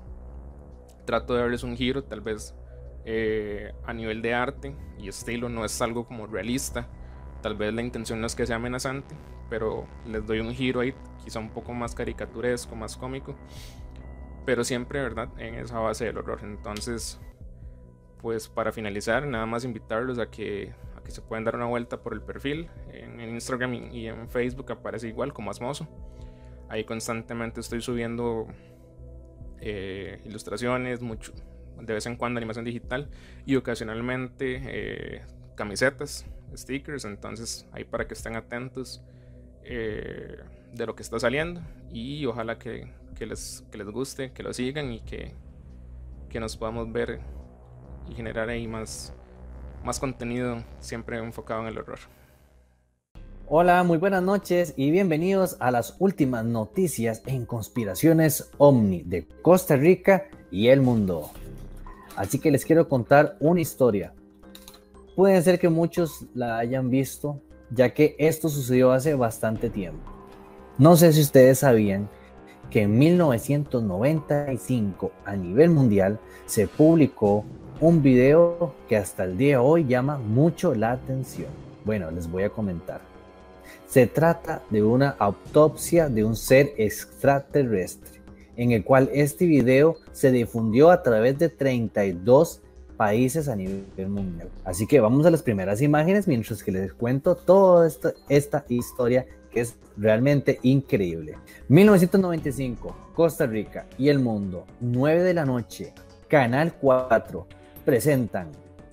trato de darles un giro, tal vez a nivel de arte y estilo no es algo como realista. Tal vez la intención no es que sea amenazante, pero les doy un giro ahí, quizá un poco más caricaturesco, más cómico, pero siempre, ¿verdad?, en esa base del horror. Entonces, pues para finalizar, nada más invitarlos a que, a que se puedan dar una vuelta por el perfil. En, Instagram y en Facebook aparece igual como Asmoso. Ahí constantemente estoy subiendo eh, ilustraciones, mucho, de vez en cuando animación digital y ocasionalmente eh, camisetas, stickers, entonces ahí para que estén atentos eh, de lo que está saliendo y ojalá que, les, les guste, que lo sigan y que, que nos podamos ver y generar ahí más, más contenido siempre enfocado en el horror. Hola, muy buenas noches y bienvenidos a las últimas noticias en conspiraciones OVNI de Costa Rica y el mundo. Así que les quiero contar una historia. Puede ser que muchos la hayan visto, ya que esto sucedió hace bastante tiempo. No sé si ustedes sabían que en 1995 a nivel mundial se publicó un video que hasta el día de hoy llama mucho la atención. Bueno, les voy a comentar. Se trata de una autopsia de un ser extraterrestre en el cual este video se difundió a través de 32 países a nivel mundial. Así que vamos a las primeras imágenes mientras que les cuento toda esta, historia que es realmente increíble. 1995, Costa Rica y el mundo, 9 de la noche, Canal 4, presentan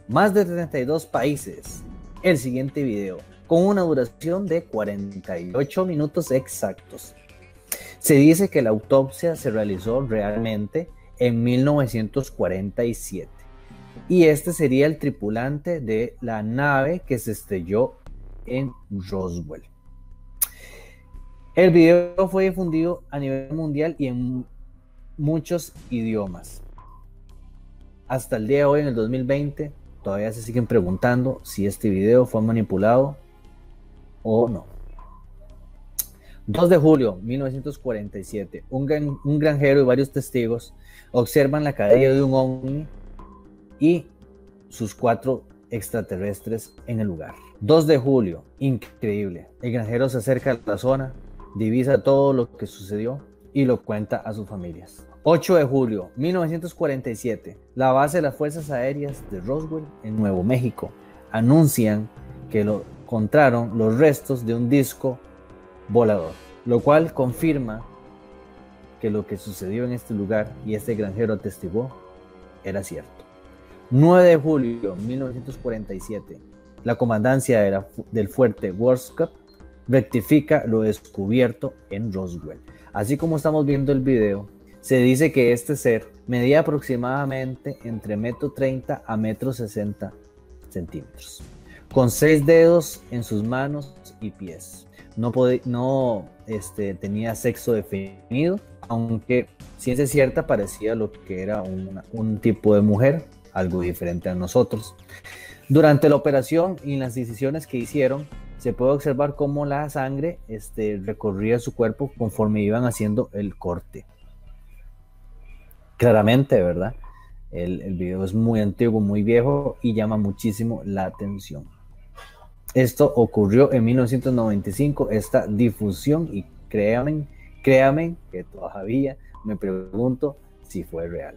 más de 32 países el siguiente video con una duración de 48 minutos exactos. Se dice que la autopsia se realizó realmente en 1947 y este sería el tripulante de la nave que se estrelló en Roswell. El video fue difundido a nivel mundial y en muchos idiomas. Hasta el día de hoy, en el 2020, todavía se siguen preguntando si este video fue manipulado o no. 2 de julio 1947, un, granjero y varios testigos observan la caída de un ovni y sus cuatro extraterrestres en el lugar. 2 de julio, increíble. El granjero se acerca a la zona, divisa todo lo que sucedió y lo cuenta a sus familias. 8 de julio 1947, la base de las Fuerzas Aéreas de Roswell en Nuevo México anuncian que lo encontraron los restos de un disco volador, lo cual confirma que lo que sucedió en este lugar y este granjero atestiguó era cierto. 9 de julio de 1947, la comandancia del fuerte Worskop rectifica lo descubierto en Roswell. Así como estamos viendo el video, se dice que este ser medía aproximadamente entre metro 30 a metro 60 centímetros, con seis dedos en sus manos y pies no, no este, tenía sexo definido, aunque ciencia cierta parecía lo que era un tipo de mujer, algo diferente a nosotros. Durante la operación y las decisiones que hicieron, se puede observar cómo la sangre este, recorría su cuerpo conforme iban haciendo el corte. Claramente, ¿verdad? El, el video es muy antiguo, muy viejo y llama muchísimo la atención. Esto ocurrió en 1995, esta difusión, y créanme, créanme que todavía me pregunto si fue real.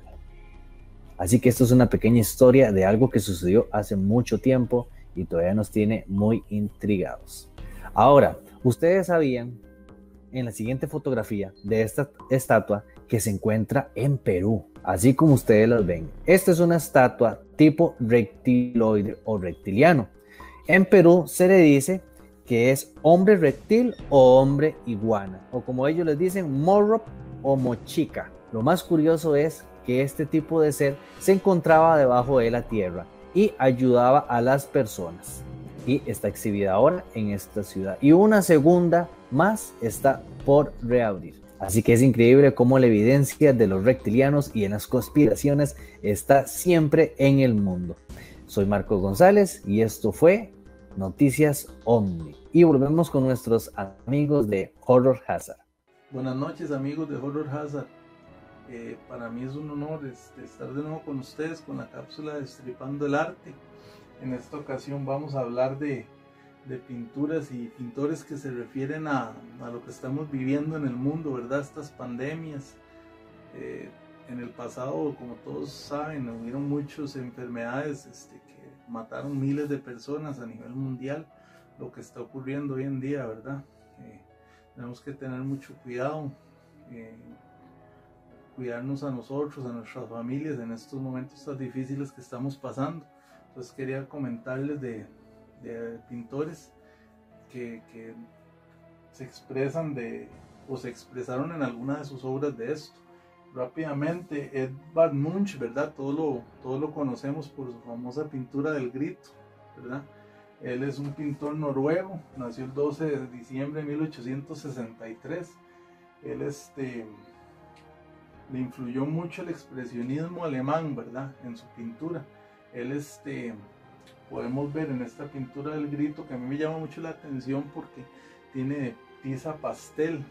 Así que esto es una pequeña historia de algo que sucedió hace mucho tiempo y todavía nos tiene muy intrigados. Ahora, ustedes sabían en la siguiente fotografía de esta estatua que se encuentra en Perú, así como ustedes las ven. Esta es una estatua tipo reptiloide o reptiliano en Perú se le dice que es hombre reptil o hombre iguana, o como ellos les dicen, morro o mochica. Lo más curioso es que este tipo de ser se encontraba debajo de la tierra y ayudaba a las personas. y está exhibida ahora en esta ciudad. Y una segunda más está por reabrir. Así que es increíble cómo la evidencia de los reptilianos y en las conspiraciones está siempre en el mundo. Soy Marco González y esto fue Noticias Omni. Y volvemos con nuestros amigos de Horror Hazard. Buenas noches amigos de Horror Hazard. Eh, para mí es un honor este, estar de nuevo con ustedes con la cápsula de Destripando el Arte. En esta ocasión vamos a hablar de pinturas y pintores que se refieren a, lo que estamos viviendo en el mundo, ¿verdad? Estas pandemias. Eh, en el pasado, como todos saben, hubieron muchas enfermedades este, que mataron miles de personas a nivel mundial. Lo que está ocurriendo hoy en día, ¿verdad? Eh, tenemos que tener mucho cuidado, cuidarnos a nosotros, a nuestras familias en estos momentos tan difíciles que estamos pasando. Entonces quería comentarles de, de pintores que, se expresan de o se expresaron en alguna de sus obras de esto. Rápidamente, Edvard Munch, ¿verdad? Todo lo, todo lo conocemos por su famosa pintura del grito, ¿verdad? Él es un pintor noruego, nació el 12 de diciembre de 1863. Él este, le influyó mucho el expresionismo alemán, ¿verdad? En su pintura. Él este, podemos ver en esta pintura del grito que a mí me llama mucho la atención porque tiene tiza pastel,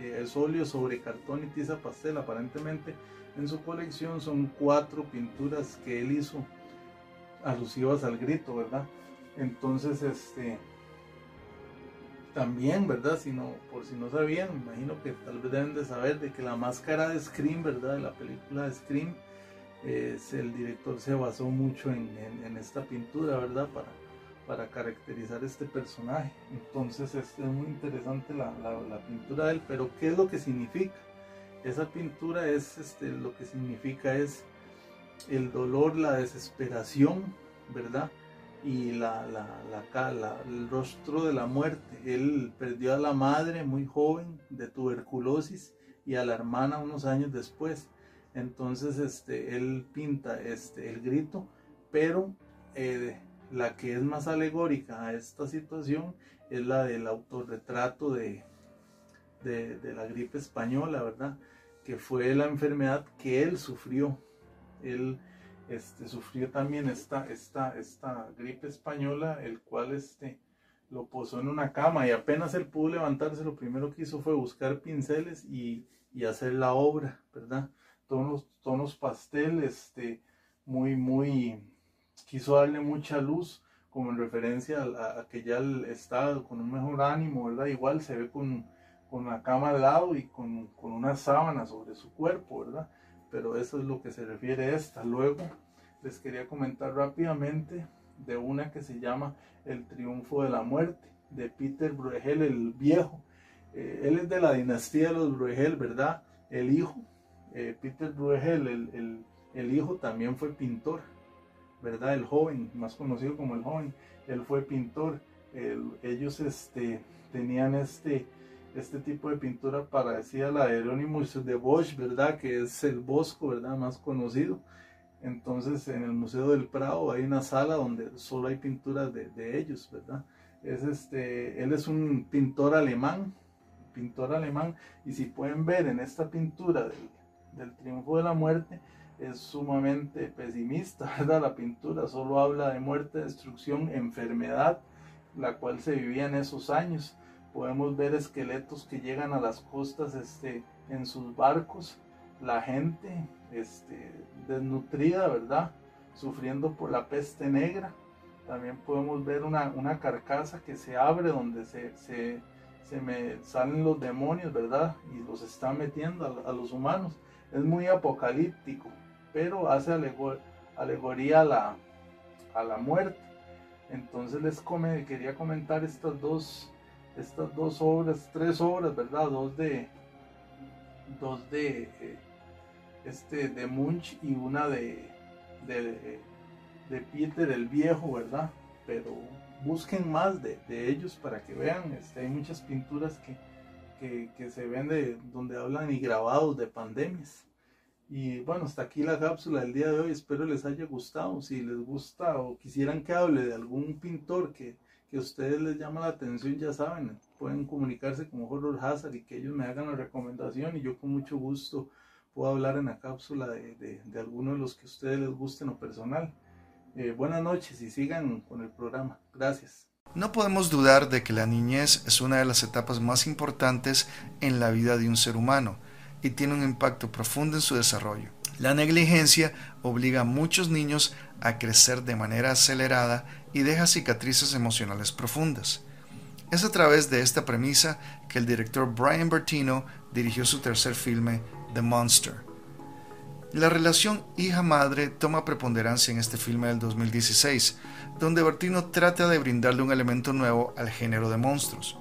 eh, es óleo sobre cartón y tiza pastel. Aparentemente en su colección son cuatro pinturas que él hizo alusivas al grito, ¿verdad? Entonces, este, también, ¿verdad? Si no, por si no sabían, imagino que tal vez deben de saber de que la máscara de Scream, ¿verdad? De la película de Scream, el director se basó mucho en, esta pintura, ¿verdad? Para, para caracterizar este personaje. Entonces es, muy interesante la, pintura de él, pero ¿qué es lo que significa? Esa pintura es, este, lo que significa es el dolor, la desesperación, ¿verdad? Y la, la, el rostro de la muerte. Él perdió a la madre muy joven de tuberculosis y a la hermana unos años después. Entonces este, él pinta este, el grito, pero eh, la que es más alegórica a esta situación es la del autorretrato de, de, la gripe española, ¿verdad? Que fue la enfermedad que él sufrió. Él este, sufrió también esta, esta, esta gripe española, el cual este, lo posó en una cama y apenas él pudo levantarse, lo primero que hizo fue buscar pinceles y, y hacer la obra, ¿verdad? tonos, tonos pastel, este, muy, muy, quiso darle mucha luz, como en referencia a, que ya está con un mejor ánimo, ¿verdad? Igual se ve con, con la cama al lado y con, con, una sábana sobre su cuerpo, ¿verdad? Pero eso es lo que se refiere a esta. Luego les quería comentar rápidamente de una que se llama El Triunfo de la Muerte, de Peter Bruegel el Viejo. Eh, él es de la dinastía de los Bruegel, ¿verdad? El hijo eh, Peter Bruegel, el, el, hijo, también fue pintor, ¿verdad? El joven, más conocido como el joven, él fue pintor. ellos este, tenían este, este tipo de pintura parecida a la de Hieronymus de Bosch, ¿verdad? Que es el Bosco, ¿verdad? Más conocido. Entonces, en el Museo del Prado hay una sala donde solo hay pinturas de, de ellos, ¿verdad? Es este, él es un pintor alemán, pintor alemán, y si pueden ver en esta pintura del, del triunfo de la muerte es sumamente pesimista, ¿verdad? La pintura solo habla de muerte, destrucción, enfermedad, la cual se vivía en esos años. Podemos ver esqueletos que llegan a las costas este, en sus barcos, la gente este, desnutrida, ¿verdad? Sufriendo por la peste negra. También podemos ver una, una carcasa que se abre donde se, se, se me salen los demonios, ¿verdad? Y los están metiendo a los humanos es muy apocalíptico, pero hace alegoría a la, a la muerte. Entonces les quería comentar estas dos, estas dos obras, tres obras, ¿verdad? Dos de, dos de, eh, este, de Munch y una de, de, de, Peter el Viejo, ¿verdad? Pero busquen más de, ellos para que vean, este, hay muchas pinturas que, que, se ven de donde hablan y grabados de pandemias. Y bueno, hasta aquí la cápsula del día de hoy. Espero les haya gustado. Si les gusta o quisieran que hable de algún pintor que, que ustedes les llama la atención, ya saben, pueden comunicarse con Horror Hazard y que ellos me hagan la recomendación y yo con mucho gusto puedo hablar en la cápsula de, de, de alguno de los que a ustedes les gusten o personal. Eh, buenas noches y sigan con el programa. Gracias. No podemos dudar de que la niñez es una de las etapas más importantes en la vida de un ser humano y tiene un impacto profundo en su desarrollo. La negligencia obliga a muchos niños a crecer de manera acelerada y deja cicatrices emocionales profundas. Es a través de esta premisa que el director Brian Bertino dirigió su tercer filme, The Monster. La relación hija-madre toma preponderancia en este filme del 2016, donde Bertino trata de brindarle un elemento nuevo al género de monstruos.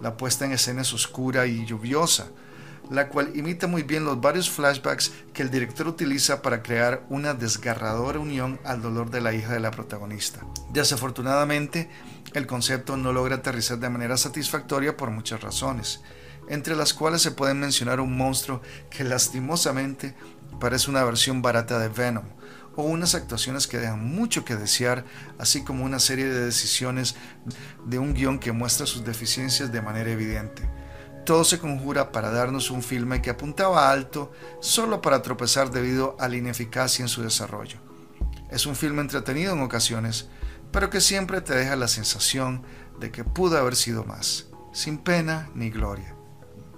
La puesta en escena es oscura y lluviosa, la cual imita muy bien los varios flashbacks que el director utiliza para crear una desgarradora unión al dolor de la hija de la protagonista. Desafortunadamente, el concepto no logra aterrizar de manera satisfactoria por muchas razones, entre las cuales se pueden mencionar un monstruo que lastimosamente parece una versión barata de Venom, o unas actuaciones que dejan mucho que desear, así como una serie de decisiones de un guion que muestra sus deficiencias de manera evidente. Todo se conjura para darnos un filme que apuntaba alto solo para tropezar debido a la ineficacia en su desarrollo. Es un filme entretenido en ocasiones, pero que siempre te deja la sensación de que pudo haber sido más, sin pena ni gloria.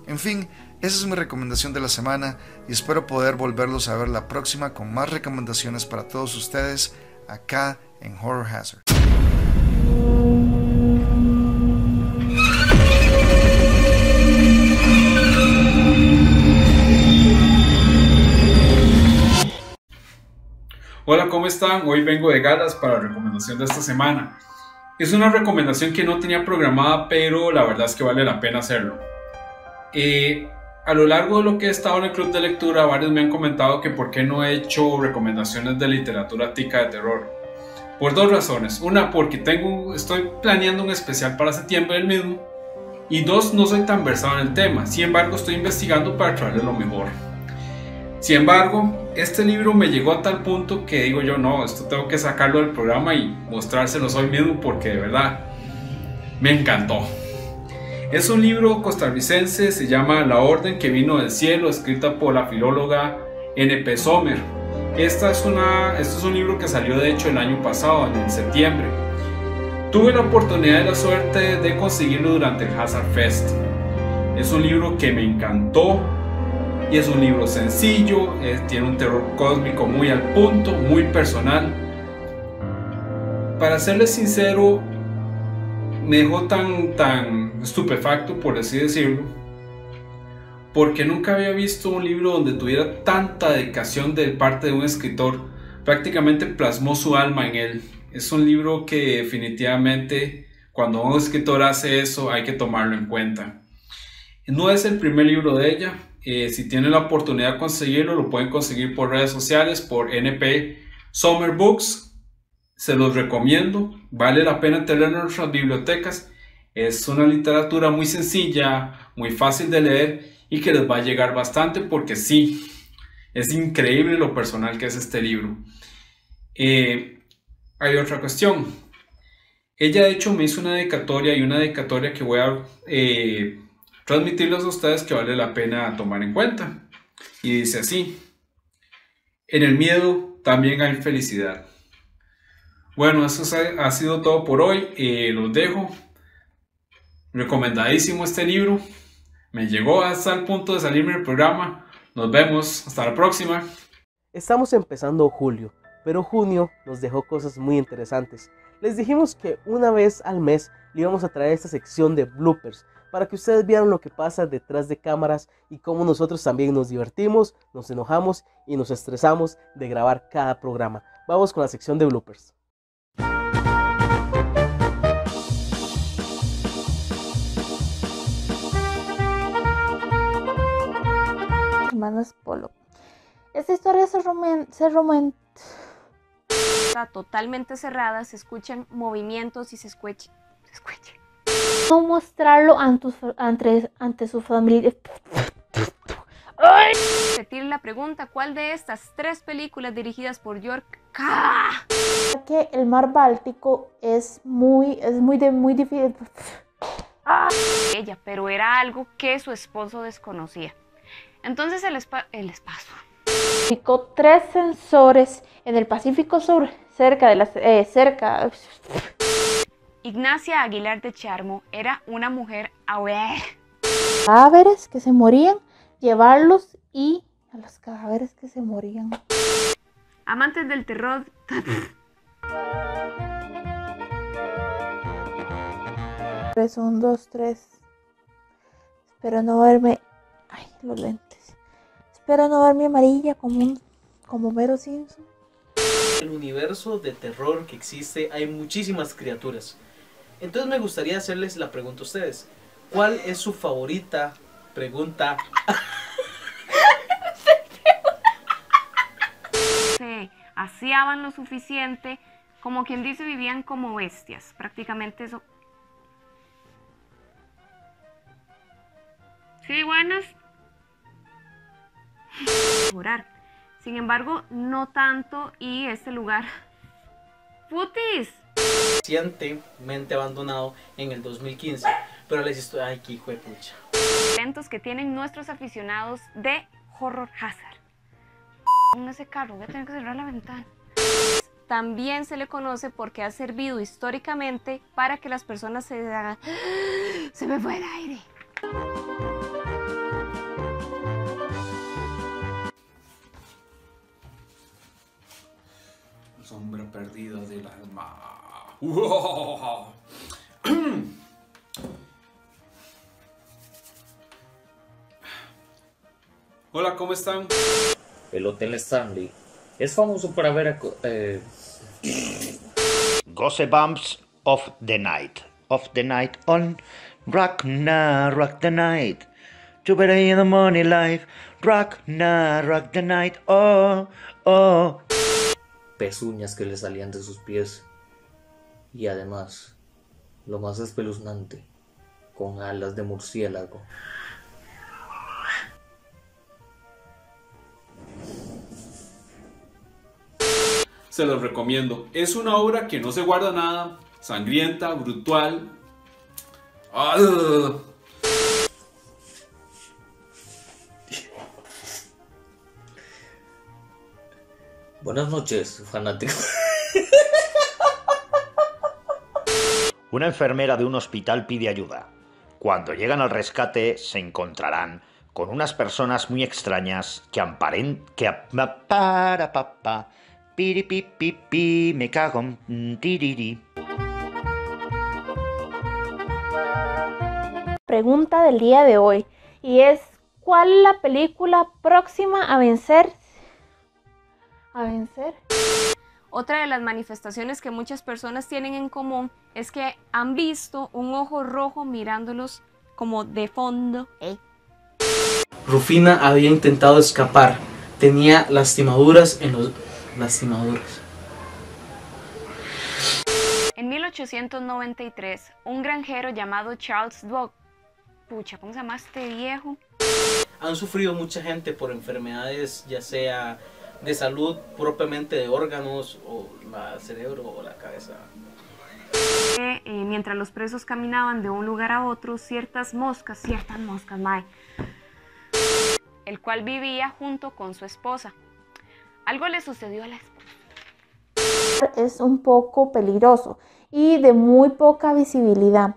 En fin, esa es mi recomendación de la semana y espero poder volverlos a ver la próxima con más recomendaciones para todos ustedes acá en Horror Hazard. Hola, ¿cómo están? Hoy vengo de galas para la recomendación de esta semana. Es una recomendación que no tenía programada, pero la verdad es que vale la pena hacerlo. Eh, a lo largo de lo que he estado en el club de lectura, varios me han comentado que por qué no he hecho recomendaciones de literatura tica de terror. Por dos razones. Una, porque tengo, estoy planeando un especial para septiembre del mismo. Y dos, no soy tan versado en el tema. Sin embargo, estoy investigando para traerle lo mejor. Sin embargo, este libro me llegó a tal punto que digo yo, no, esto tengo que sacarlo del programa y mostrárselo hoy mismo porque de verdad me encantó. Es un libro costarricense, se llama La Orden que vino del cielo, escrita por la filóloga N.P. Sommer. Esta es una, este es un libro que salió de hecho el año pasado, en septiembre. Tuve la oportunidad y la suerte de conseguirlo durante el Hazard Fest. Es un libro que me encantó y es un libro sencillo, eh, tiene un terror cósmico muy al punto, muy personal. Para serles sincero, me dejó tan, tan estupefacto, por así decirlo, porque nunca había visto un libro donde tuviera tanta dedicación de parte de un escritor. Prácticamente plasmó su alma en él. Es un libro que definitivamente cuando un escritor hace eso hay que tomarlo en cuenta. No es el primer libro de ella. Eh, si tienen la oportunidad de conseguirlo, lo pueden conseguir por redes sociales, por NP Summer Books se los recomiendo, vale la pena tenerlo en nuestras bibliotecas. Es una literatura muy sencilla, muy fácil de leer y que les va a llegar bastante porque sí, es increíble lo personal que es este libro. Eh, hay otra cuestión. Ella de hecho me hizo una dedicatoria y una dedicatoria que voy a eh, transmitirles a ustedes que vale la pena tomar en cuenta. Y dice así, en el miedo también hay felicidad. Bueno, eso ha sido todo por hoy. Eh, los dejo. Recomendadísimo este libro. Me llegó hasta el punto de salirme del programa. Nos vemos. Hasta la próxima. Estamos empezando julio, pero junio nos dejó cosas muy interesantes. Les dijimos que una vez al mes le íbamos a traer esta sección de bloopers para que ustedes vieran lo que pasa detrás de cámaras y cómo nosotros también nos divertimos, nos enojamos y nos estresamos de grabar cada programa. Vamos con la sección de bloopers. hermanas Polo. Esta historia se, roman se roman Está totalmente cerrada, se escuchan movimientos y se escucha. Se escucha. No mostrarlo ante, ante, ante su familia. Repetir la pregunta, ¿cuál de estas tres películas dirigidas por York K? Que el mar Báltico es muy, es muy, de, muy difícil. Ella, pero era algo que su esposo desconocía. Entonces el, el espacio. Ubicó tres sensores en el Pacífico Sur, cerca de las, eh, cerca. Ignacia Aguilar de Charmo era una mujer aware. Cadáveres que se morían, llevarlos y a los cadáveres que se morían. Amantes del terror. Tres, un, dos, tres. Espero no verme. Ay, los lentes. Espero no verme amarilla como un. como Mero Simpson. En el universo de terror que existe hay muchísimas criaturas. Entonces me gustaría hacerles la pregunta a ustedes. ¿Cuál es su favorita pregunta? Se aseaban lo suficiente, como quien dice, vivían como bestias. Prácticamente eso. Sí, buenas. Sin embargo, no tanto y este lugar. ¡Putis! Recientemente abandonado en el 2015. Pero les estoy. Ay, qué hijo de pucha. Eventos que tienen nuestros aficionados de Horror Hazard. Con ese carro, voy a tener que cerrar la ventana. También se le conoce porque ha servido históricamente para que las personas se hagan. Se me fue el aire. Sombra perdida del alma. Hola, ¿cómo están? El Hotel Stanley es famoso por haber... Eh... Goosebumps of the Night. Of the Night on Rock na Rock the Night. You better in the money life. Rock na Rock the Night. Oh, oh. Pezuñas que le salían de sus pies. Y además, lo más espeluznante, con alas de murciélago. Se los recomiendo. Es una obra que no se guarda nada, sangrienta, brutal. ¡Ah! Buenas noches, fanático. Una enfermera de un hospital pide ayuda. Cuando llegan al rescate se encontrarán con unas personas muy extrañas que aparen que para papá piripipipi me cago en tiriri. Pregunta del día de hoy y es ¿cuál es la película próxima a vencer? A vencer. Otra de las manifestaciones que muchas personas tienen en común es que han visto un ojo rojo mirándolos como de fondo. ¿eh? Rufina había intentado escapar. Tenía lastimaduras en los. lastimaduras. En 1893, un granjero llamado Charles Dwog, pucha, ¿cómo se llama este viejo? Han sufrido mucha gente por enfermedades, ya sea de salud propiamente de órganos, o la cerebro o la cabeza. que, eh, mientras los presos caminaban de un lugar a otro, ciertas moscas, ciertas moscas, mae, el cual vivía junto con su esposa. Algo le sucedió a la esposa. Es un poco peligroso y de muy poca visibilidad.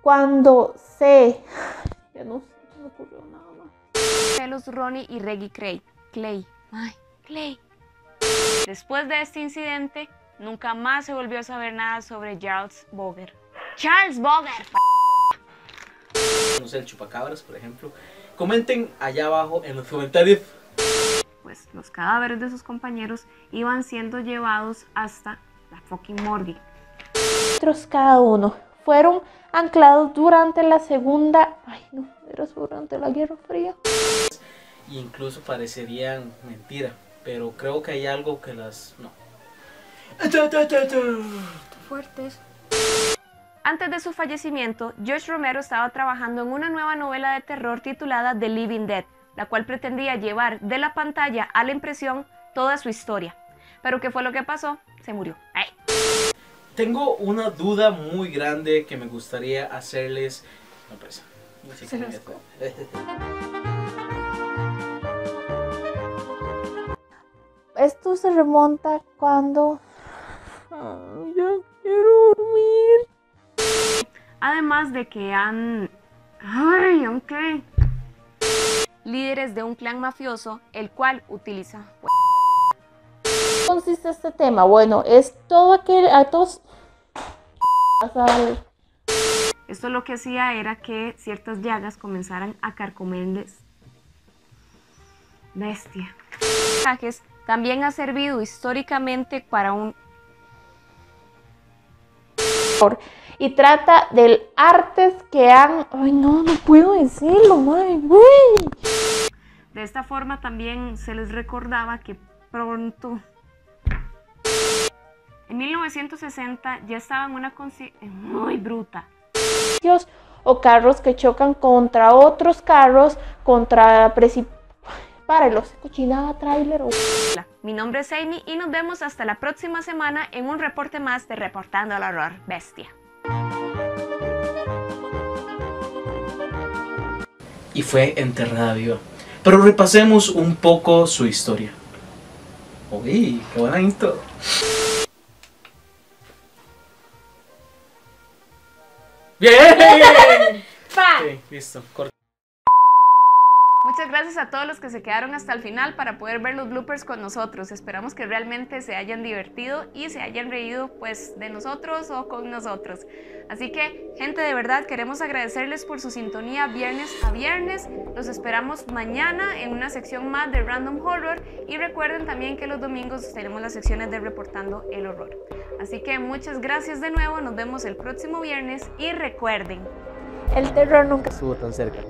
Cuando se... Ya no se me ocurrió nada más. Celos Ronnie y Reggie Clay. Clay. Ay, Clay. Después de este incidente, nunca más se volvió a saber nada sobre Charles Boger. Charles Boger. No sé, el chupacabras, por ejemplo. Comenten allá abajo en los comentarios. Pues los cadáveres de sus compañeros iban siendo llevados hasta la fucking morgue. metros cada uno. Fueron anclados durante la segunda... Ay, no, era durante la Guerra Fría. Y incluso parecerían mentira. Pero creo que hay algo que las. No. fuertes. Antes de su fallecimiento, George Romero estaba trabajando en una nueva novela de terror titulada The Living Dead, la cual pretendía llevar de la pantalla a la impresión toda su historia. Pero ¿qué fue lo que pasó? Se murió. Tengo una duda muy grande que me gustaría hacerles. No, pues, no sé Se Esto se remonta cuando... Ay, ya quiero dormir. Además de que han... Ay, ok. Líderes de un clan mafioso, el cual utiliza... consiste este tema? Bueno, es todo aquel actos Esto lo que hacía era que ciertas llagas comenzaran a carcomerles. Bestia. Mensajes También ha servido históricamente para un y trata del artes que han. Ay, no, no puedo decirlo, madre, güey. De esta forma también se les recordaba que pronto, en 1960, ya estaban una conciencia muy bruta. O carros que chocan contra otros carros, contra precipitados. Párelos, cochinada, trailer o. Mi nombre es Amy y nos vemos hasta la próxima semana en un reporte más de Reportando al Horror Bestia. Y fue enterrada viva. Pero repasemos un poco su historia. Uy, qué buena intro. ¡Bien! Ok, listo, corta. Muchas gracias a todos los que se quedaron hasta el final para poder ver los bloopers con nosotros. Esperamos que realmente se hayan divertido y se hayan reído pues de nosotros o con nosotros. Así que, gente, de verdad queremos agradecerles por su sintonía viernes a viernes. Los esperamos mañana en una sección más de Random Horror y recuerden también que los domingos tenemos las secciones de Reportando el Horror. Así que muchas gracias de nuevo, nos vemos el próximo viernes y recuerden, El terror nunca Estuvo tan cerca.